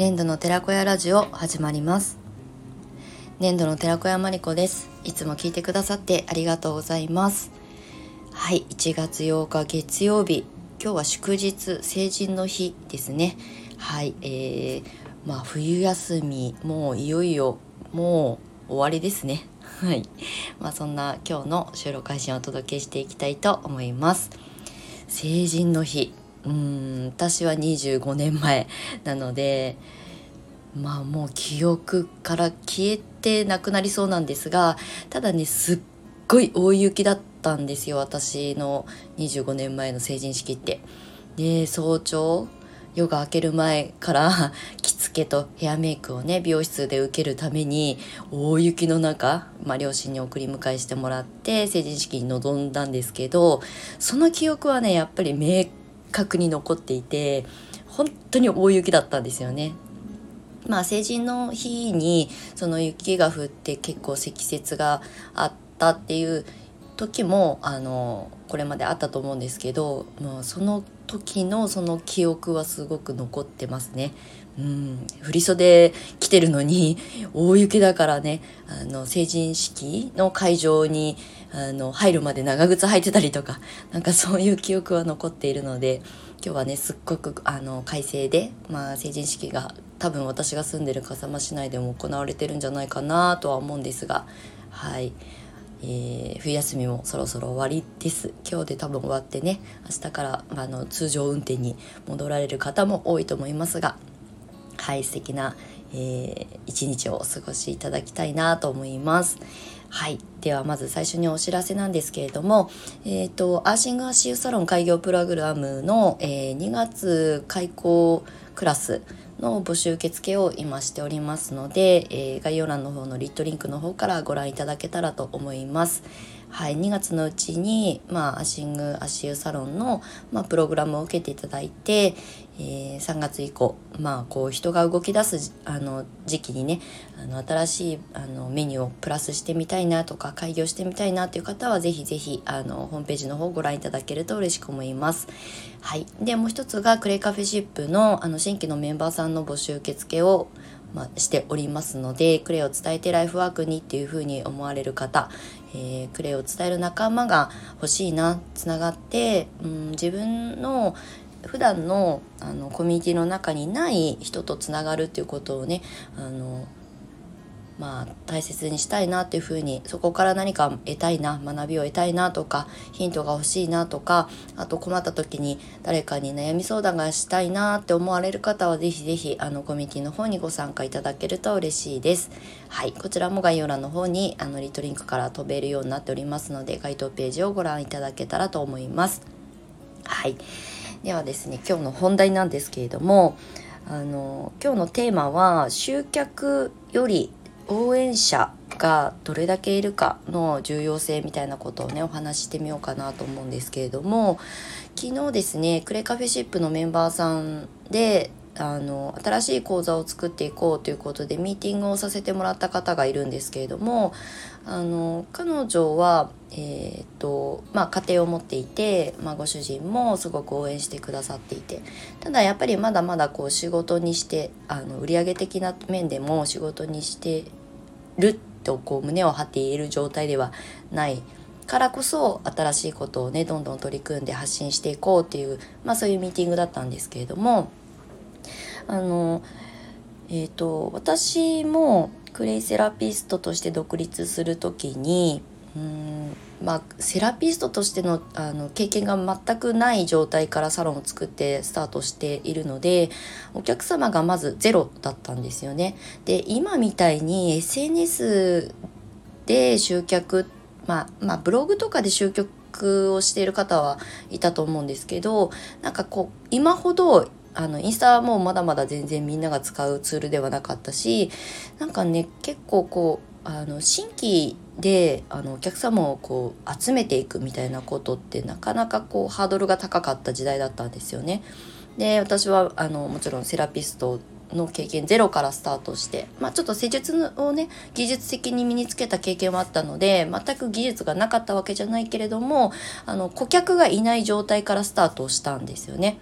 粘土の寺子屋ラジオ始まります。粘土の寺子屋まりこです。いつも聞いてくださってありがとうございます。はい1月8日月曜日。今日は祝日成人の日ですね。はいえー、まあ冬休みもういよいよもう終わりですね。はい。まあそんな今日の収録配信をお届けしていきたいと思います。成人の日。うん私は25年前なのでまあもう記憶から消えてなくなりそうなんですがただねすっごい大雪だったんですよ私の25年前の成人式って。で早朝夜が明ける前から着付けとヘアメイクをね美容室で受けるために大雪の中、まあ、両親に送り迎えしてもらって成人式に臨んだんですけどその記憶はねやっぱり明確に残っていて本当に大雪だったんですよね。まあ成人の日にその雪が降って結構積雪があったっていう時もあのこれまであったと思うんですけど、まあ、その時のその記憶はすごく残ってますね。うん、振袖着てるのに 大雪だからねあの成人式の会場にあの入るまで長靴履いてたりとか なんかそういう記憶は残っているので今日はねすっごくあの快晴で、まあ、成人式が多分私が住んでる笠間市内でも行われてるんじゃないかなとは思うんですがはい。えー、冬休みもそろそろ終わりです。今日で多分終わってね明日から、あ、の通常運転に戻られる方も多いと思いますがはい素敵な、えー、一日をお過ごしいただきたいなと思います。はい。ではまず最初にお知らせなんですけれどもえっ、ー、とアーシングアシユサロン開業プログラムの、えー、2月開校クラスの募集受付を今しておりますので、えー、概要欄の方のリットリンクの方からご覧いただけたらと思います。はい、2月のうちに、まあ、アシング足湯サロンの、まあ、プログラムを受けていただいて、えー、3月以降、まあ、こう人が動き出すあの時期にねあの新しいあのメニューをプラスしてみたいなとか開業してみたいなという方はぜひぜひあのホームページの方をご覧いただけると嬉しく思います。はい、でもう一つがクレイカフェシップのあの新規のメンバーさんの募集受付をまあ、しておりますのでクレイを伝えてライフワークにっていうふうに思われる方、えー、クレイを伝える仲間が欲しいなつながって、うん、自分の普段のあのコミュニティの中にない人とつながるっていうことをねあのまあ、大切にしたいなっていうふうにそこから何か得たいな学びを得たいなとかヒントが欲しいなとかあと困った時に誰かに悩み相談がしたいなって思われる方は是非是非あのコミュニティの方にご参加いただけると嬉しいです。はい、こちらも概要欄の方にあのリトリンクから飛べるようになっておりますので該当ページをご覧いただけたらと思います。はい、ではですね今日の本題なんですけれどもあの今日のテーマは集客より応援者がどれだけいるかの重要性みたいなことをねお話ししてみようかなと思うんですけれども昨日ですねクレカフェシップのメンバーさんであの新しい講座を作っていこうということでミーティングをさせてもらった方がいるんですけれどもあの彼女は、えーとまあ、家庭を持っていて、まあ、ご主人もすごく応援してくださっていてただやっぱりまだまだこう仕事にしてあの売上的な面でも仕事にしてるとこう胸を張って言える状態ではないからこそ新しいことをねどんどん取り組んで発信していこうっていう、まあ、そういうミーティングだったんですけれどもあのえっ、ー、と私もクレイセラピストとして独立する時にうんまあ、セラピストとしてのあの経験が全くない状態からサロンを作ってスタートしているのでお客様がまずゼロだったんですよね。で今みたいに SNS で集客、まあ、まあブログとかで集客をしている方はいたと思うんですけどなんかこう今ほどあのインスタはもうまだまだ全然みんなが使うツールではなかったしなんかね結構こうあの新規であのお客様をこう集めていくみたいなことってなかなかこうハードルが高かった時代だったんですよね。で私はあのもちろんセラピストの経験ゼロからスタートして、まあ、ちょっと施術をね技術的に身につけた経験はあったので全く技術がなかったわけじゃないけれどもあの顧客がいない状態からスタートをしたんですよね。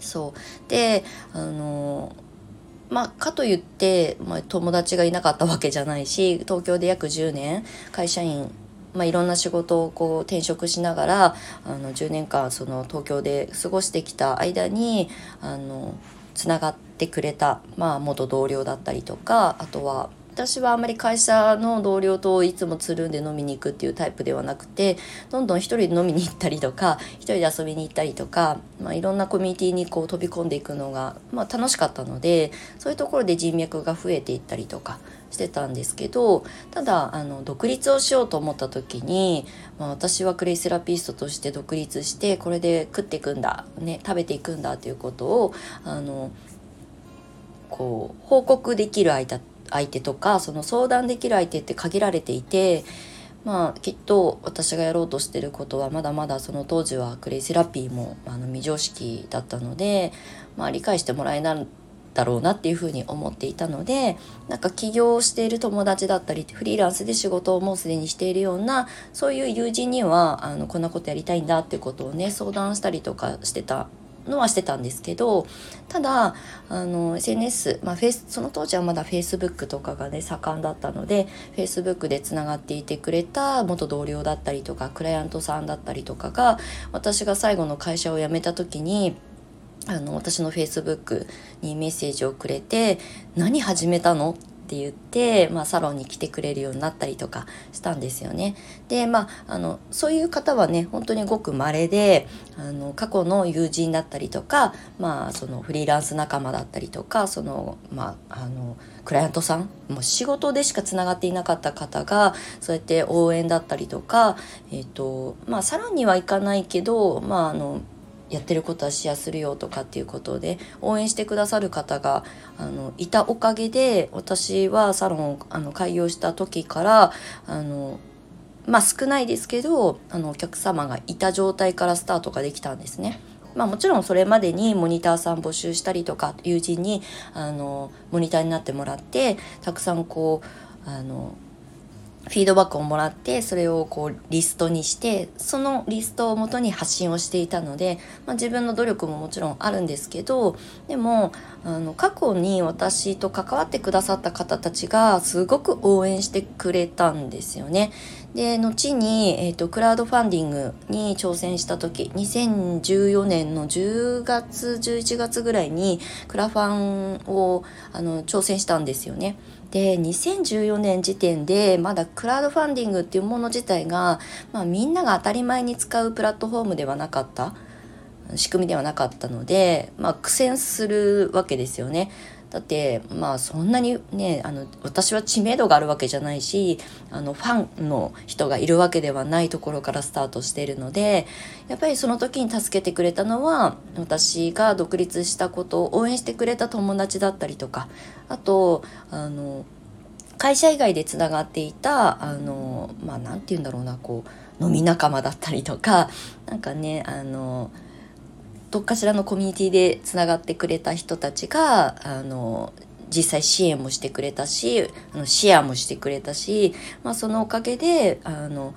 そうであのまあ、かといって、まあ、友達がいなかったわけじゃないし東京で約10年会社員まあ、いろんな仕事をこう転職しながらあの10年間その東京で過ごしてきた間にあのつながってくれた、まあ、元同僚だったりとかあとは私はあまり会社の同僚といつもつるんで飲みに行くっていうタイプではなくてどんどん一人で飲みに行ったりとか一人で遊びに行ったりとか、まあ、いろんなコミュニティにこう飛び込んでいくのが、まあ、楽しかったのでそういうところで人脈が増えていったりとかしてたんですけどただあの独立をしようと思った時に、まあ、私はクレイセラピストとして独立してこれで食っていくんだ、ね、食べていくんだということをあのこう報告できる相手相手とかその相談できる相手って限られていてまあきっと私がやろうとしてることはまだまだその当時はクレイセラピーもあの未常識だったので、まあ、理解してもらえないだろうなっていうふうに思っていたのでなんか起業している友達だったりフリーランスで仕事をもうすでにしているようなそういう友人にはあのこんなことやりたいんだってことをね相談したりとかしてたのはしてたんですけどただあの SNS、まあ、フェイスその当時はまだ Facebook とかがね盛んだったので Facebook でつながっていてくれた元同僚だったりとかクライアントさんだったりとかが私が最後の会社を辞めた時にあの私の Facebook にメッセージをくれて「何始めたの?」って言って、まあ、サロンに来てくれるようになったりとかしたんですよね。でまああのそういう方はね本当にごく稀であの過去の友人だったりとか、まあ、そのフリーランス仲間だったりとかその、まあ、あのクライアントさんもう仕事でしかつながっていなかった方がそうやって応援だったりとか、えーとまあ、サロンには行かないけど、まあ、あのやってることはシェアするよとかっていうことで応援してくださる方があのいたおかげで私はサロンをあの開業した時からあのまあ少ないですけどあのお客様がいた状態からスタートができたんですね。まあ、もちろんそれまでにモニターさん募集したりとか友人にあのモニターになってもらってたくさんこうあのフィードバックをもらってそれをこうリストにしてそのリストをもとに発信をしていたので、まあ、自分の努力ももちろんあるんですけどでもあの過去に私と関わってくださった方たちがすごく応援してくれたんですよね。で後に、えーと、クラウドファンディングに挑戦した時2014年の10月11月ぐらいにクラファンをあの挑戦したんですよね。で2014年時点でまだクラウドファンディングっていうもの自体が、まあ、みんなが当たり前に使うプラットフォームではなかった仕組みではなかったので、まあ、苦戦するわけですよね。だってまあそんなにねあの私は知名度があるわけじゃないしあのファンの人がいるわけではないところからスタートしているのでやっぱりその時に助けてくれたのは私が独立したことを応援してくれた友達だったりとかあとあの会社以外でつながっていたあのまあ何て言うんだろうなこう飲み仲間だったりとかなんかねあのどっかしらのコミュニティでつながってくれた人たちがあの実際支援もしてくれたしあのシェアもしてくれたし、まあ、そのおかげであの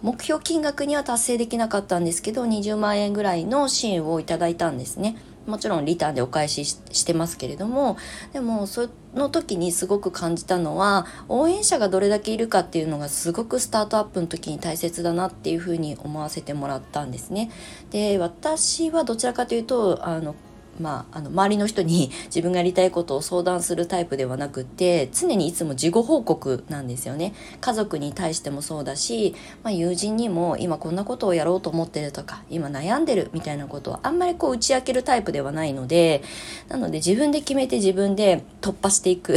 目標金額には達成できなかったんですけど20万円ぐらいの支援をいただいたんですね。もちろんリターンでお返ししてますけれどもでもその時にすごく感じたのは応援者がどれだけいるかっていうのがすごくスタートアップの時に大切だなっていうふうに思わせてもらったんですね。で私はどちらかというとあのまあ、あの周りの人に自分がやりたいことを相談するタイプではなくて常にいつも事後報告なんですよね。家族に対してもそうだし、まあ、友人にも今こんなことをやろうと思ってるとか今悩んでるみたいなことはあんまりこう打ち明けるタイプではないのでなので自分で決めて自分で突破していく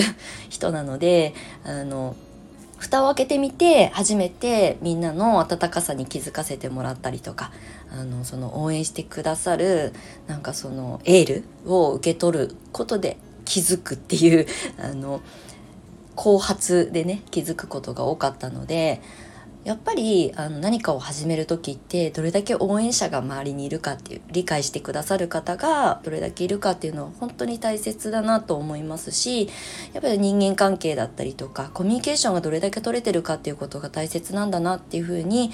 人なのであの蓋を開けてみて初めてみんなの温かさに気づかせてもらったりとかあのその応援してくださるなんかそのエールを受け取ることで気づくっていう あの後発でね気づくことが多かったのでやっぱりあの何かを始める時ってどれだけ応援者が周りにいるかっていう理解してくださる方がどれだけいるかっていうのは本当に大切だなと思いますしやっぱり人間関係だったりとかコミュニケーションがどれだけ取れてるかっていうことが大切なんだなっていうふうに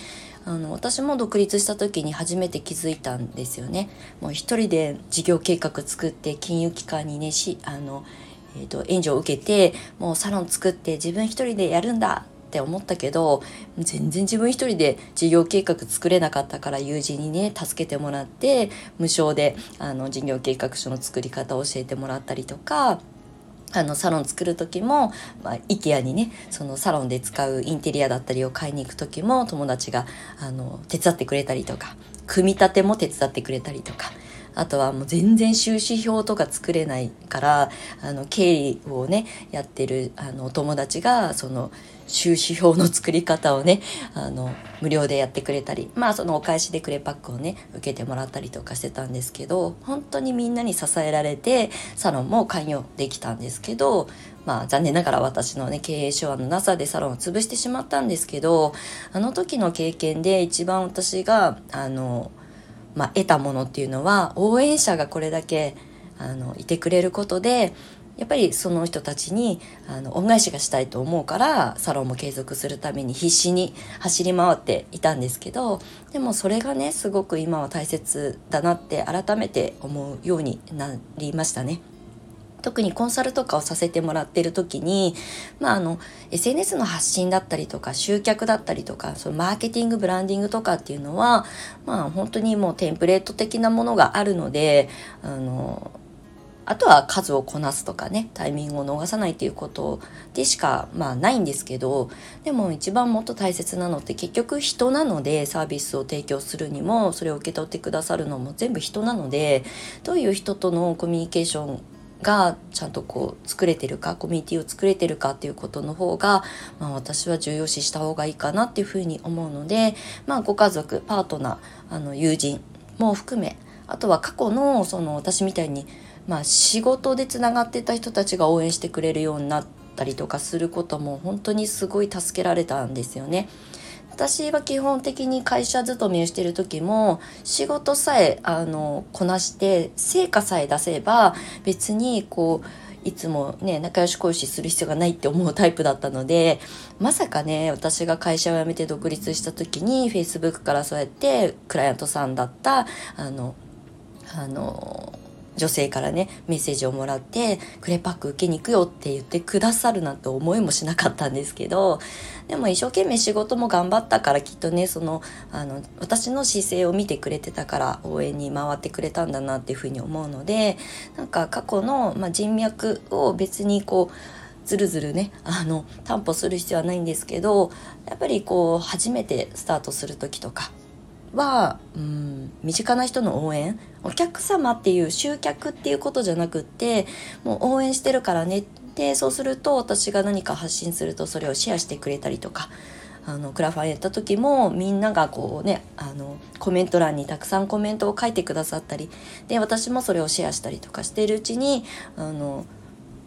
あの私も独立した時に初めて気づいたんですよね。もう一人で事業計画作って金融機関にねしあのえーと、援助を受けてもうサロン作って自分一人でやるんだって思ったけど全然自分一人で事業計画作れなかったから友人にね助けてもらって無償であの事業計画書の作り方を教えてもらったりとかあのサロン作る時も、まあ、IKEA にねそのサロンで使うインテリアだったりを買いに行く時も友達があの手伝ってくれたりとか組み立ても手伝ってくれたりとかあとはもう全然収支表とか作れないからあの経理をねやってるあのお友達がその収支表の作り方をねあの無料でやってくれたりまあそのお返しでクレパックをね受けてもらったりとかしてたんですけど本当にみんなに支えられてサロンも関与できたんですけどまあ残念ながら私のね経営手腕のなさでサロンを潰してしまったんですけどあの時の経験で一番私があのまあ、得たものっていうのは応援者がこれだけあのいてくれることでやっぱりその人たちにあの恩返しがしたいと思うからサロンも継続するために必死に走り回っていたんですけどでもそれがねすごく今は大切だなって改めて思うようになりましたね。特にコンサルとかをさせてもらってる時に、まあ、あの SNS の発信だったりとか集客だったりとかそのマーケティングブランディングとかっていうのは、まあ、本当にもうテンプレート的なものがあるのであのあとは数をこなすとかねタイミングを逃さないっていうことでしかまあないんですけどでも一番もっと大切なのって結局人なのでサービスを提供するにもそれを受け取ってくださるのも全部人なのでどういう人とのコミュニケーションがちゃんとこう作れてるかコミュニティを作れてるかっていうことの方が、まあ、私は重要視した方がいいかなっていうふうに思うので、まあ、ご家族パートナーあの友人も含めあとは過去のその私みたいに、まあ、仕事でつながってた人たちが応援してくれるようになったりとかすることも本当にすごい助けられたんですよね。私は基本的に会社勤めをしてる時も仕事さえあのこなして成果さえ出せば別にこういつもね仲良し恋しする必要がないって思うタイプだったのでまさかね私が会社を辞めて独立した時に Facebook からそうやってクライアントさんだったあのあの女性からねメッセージをもらって「クレパック受けに行くよ」って言ってくださるなんて思いもしなかったんですけどでも一生懸命仕事も頑張ったからきっとねそのあの私の姿勢を見てくれてたから応援に回ってくれたんだなっていうふうに思うのでなんか過去の、まあ、人脈を別にこうずるずるねあの担保する必要はないんですけどやっぱりこう初めてスタートする時とかは、うん、身近な人の応援お客様っていう集客っていうことじゃなくってもう応援してるからねでそうすると私が何か発信するとそれをシェアしてくれたりとかあのクラファンやった時もみんながこうねあのコメント欄にたくさんコメントを書いてくださったりで私もそれをシェアしたりとかしているうちにあの、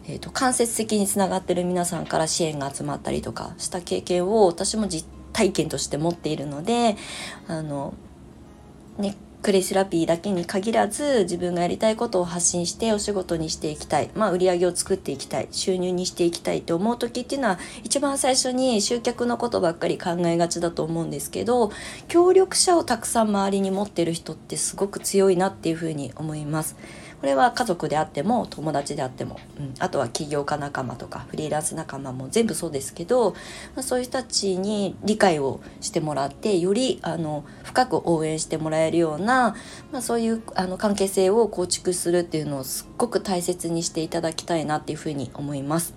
えーと、間接的につながってる皆さんから支援が集まったりとかした経験を私も実体験として持っているのであのねクレセラピーだけに限らず自分がやりたいことを発信してお仕事にしていきたい、まあ、売り上げを作っていきたい収入にしていきたいと思う時っていうのは一番最初に集客のことばっかり考えがちだと思うんですけど協力者をたくさん周りに持ってる人ってすごく強いなっていうふうに思います。これは家族であっても友達であっても、うん、あとは起業家仲間とかフリーランス仲間も全部そうですけど、まあ、そういう人たちに理解をしてもらってよりあの深く応援してもらえるような、まあ、そういうあの関係性を構築するっていうのをすっごく大切にしていただきたいなっていうふうに思います。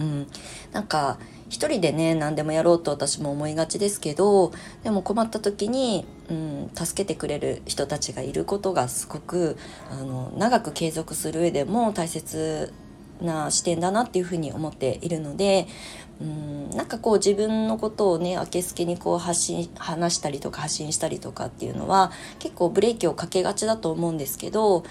うん、なんか一人でね何でもやろうと私も思いがちですけどでも困った時に、うん、助けてくれる人たちがいることがすごくあの長く継続する上でも大切な視点だなっていうふうに思っているのでうんなんかこう自分のことをねあけすけにこう発信話したりとか発信したりとかっていうのは結構ブレーキをかけがちだと思うんですけど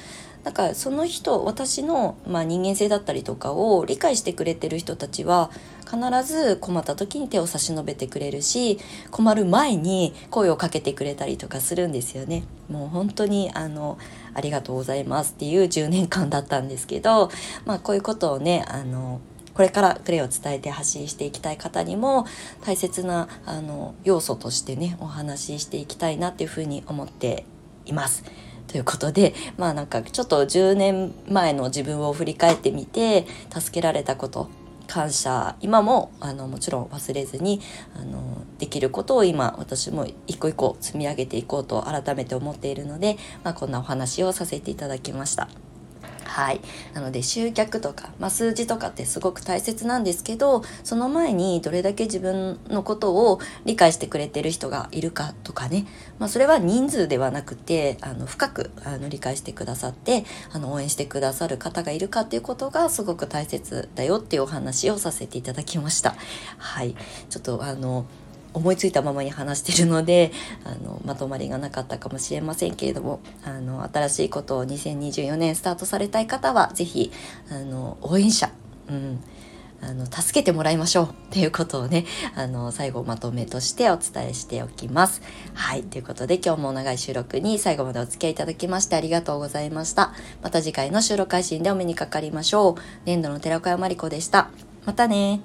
だかその人私の、まあ、人間性だったりとかを理解してくれてる人たちは必ず困った時に手を差し伸べてくれるし困る前に声をかけてくれたりとかするんですよね。もう本当にあのありがとうございますっていう10年間だったんですけど、まあ、こういうことをねあのこれからクレイを伝えて発信していきたい方にも大切なあの要素としてねお話ししていきたいなっていうふうに思っています。ということでまあなんかちょっと10年前の自分を振り返ってみて助けられたこと感謝今もあのもちろん忘れずにあのできることを今私も一個一個積み上げていこうと改めて思っているので、まあ、こんなお話をさせていただきました。はい。なので集客とか、まあ、数字とかってすごく大切なんですけど、その前にどれだけ自分のことを理解してくれてる人がいるかとかね、まあ、それは人数ではなくて、あの、深くあの理解してくださって、あの、応援してくださる方がいるかっていうことがすごく大切だよっていうお話をさせていただきました。はい。ちょっとあの、思いついたままに話してるので あのまとまりがなかったかもしれませんけれどもあの新しいことを2024年スタートされたい方は是非あの応援者、うん、あの助けてもらいましょうっていうことをねあの最後まとめとしてお伝えしておきます。はいということで今日も長い収録に最後までお付き合いいただきましてありがとうございました。また次回の収録配信でお目にかかりましょう。年度の寺子屋まりこでした。またね